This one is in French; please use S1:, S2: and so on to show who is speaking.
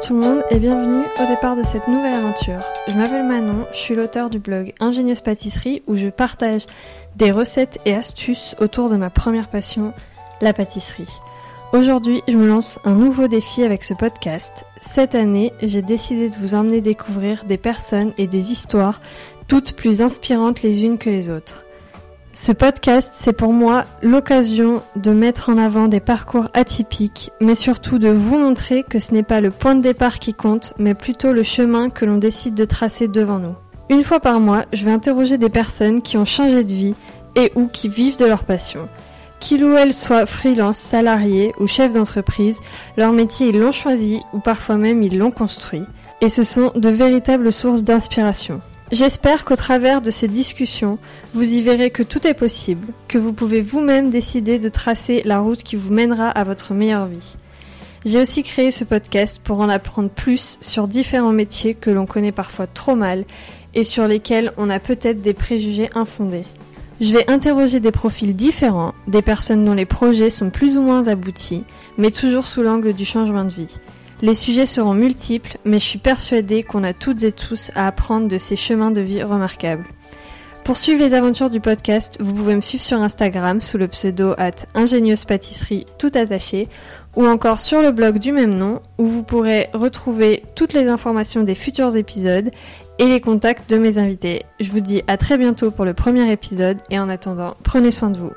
S1: tout le monde et bienvenue au départ de cette nouvelle aventure. Je m'appelle Manon, je suis l'auteur du blog Ingénieuse Pâtisserie où je partage des recettes et astuces autour de ma première passion, la pâtisserie. Aujourd'hui, je me lance un nouveau défi avec ce podcast. Cette année, j'ai décidé de vous emmener découvrir des personnes et des histoires toutes plus inspirantes les unes que les autres. Ce podcast, c'est pour moi l'occasion de mettre en avant des parcours atypiques, mais surtout de vous montrer que ce n'est pas le point de départ qui compte, mais plutôt le chemin que l'on décide de tracer devant nous. Une fois par mois, je vais interroger des personnes qui ont changé de vie et ou qui vivent de leur passion. Qu'ils ou elles soient freelance, salariés ou chefs d'entreprise, leur métier ils l'ont choisi ou parfois même ils l'ont construit. Et ce sont de véritables sources d'inspiration. J'espère qu'au travers de ces discussions, vous y verrez que tout est possible, que vous pouvez vous-même décider de tracer la route qui vous mènera à votre meilleure vie. J'ai aussi créé ce podcast pour en apprendre plus sur différents métiers que l'on connaît parfois trop mal et sur lesquels on a peut-être des préjugés infondés. Je vais interroger des profils différents, des personnes dont les projets sont plus ou moins aboutis, mais toujours sous l'angle du changement de vie. Les sujets seront multiples, mais je suis persuadée qu'on a toutes et tous à apprendre de ces chemins de vie remarquables. Pour suivre les aventures du podcast, vous pouvez me suivre sur Instagram sous le pseudo at ingénieuse pâtisserie tout attaché ou encore sur le blog du même nom où vous pourrez retrouver toutes les informations des futurs épisodes et les contacts de mes invités. Je vous dis à très bientôt pour le premier épisode et en attendant, prenez soin de vous.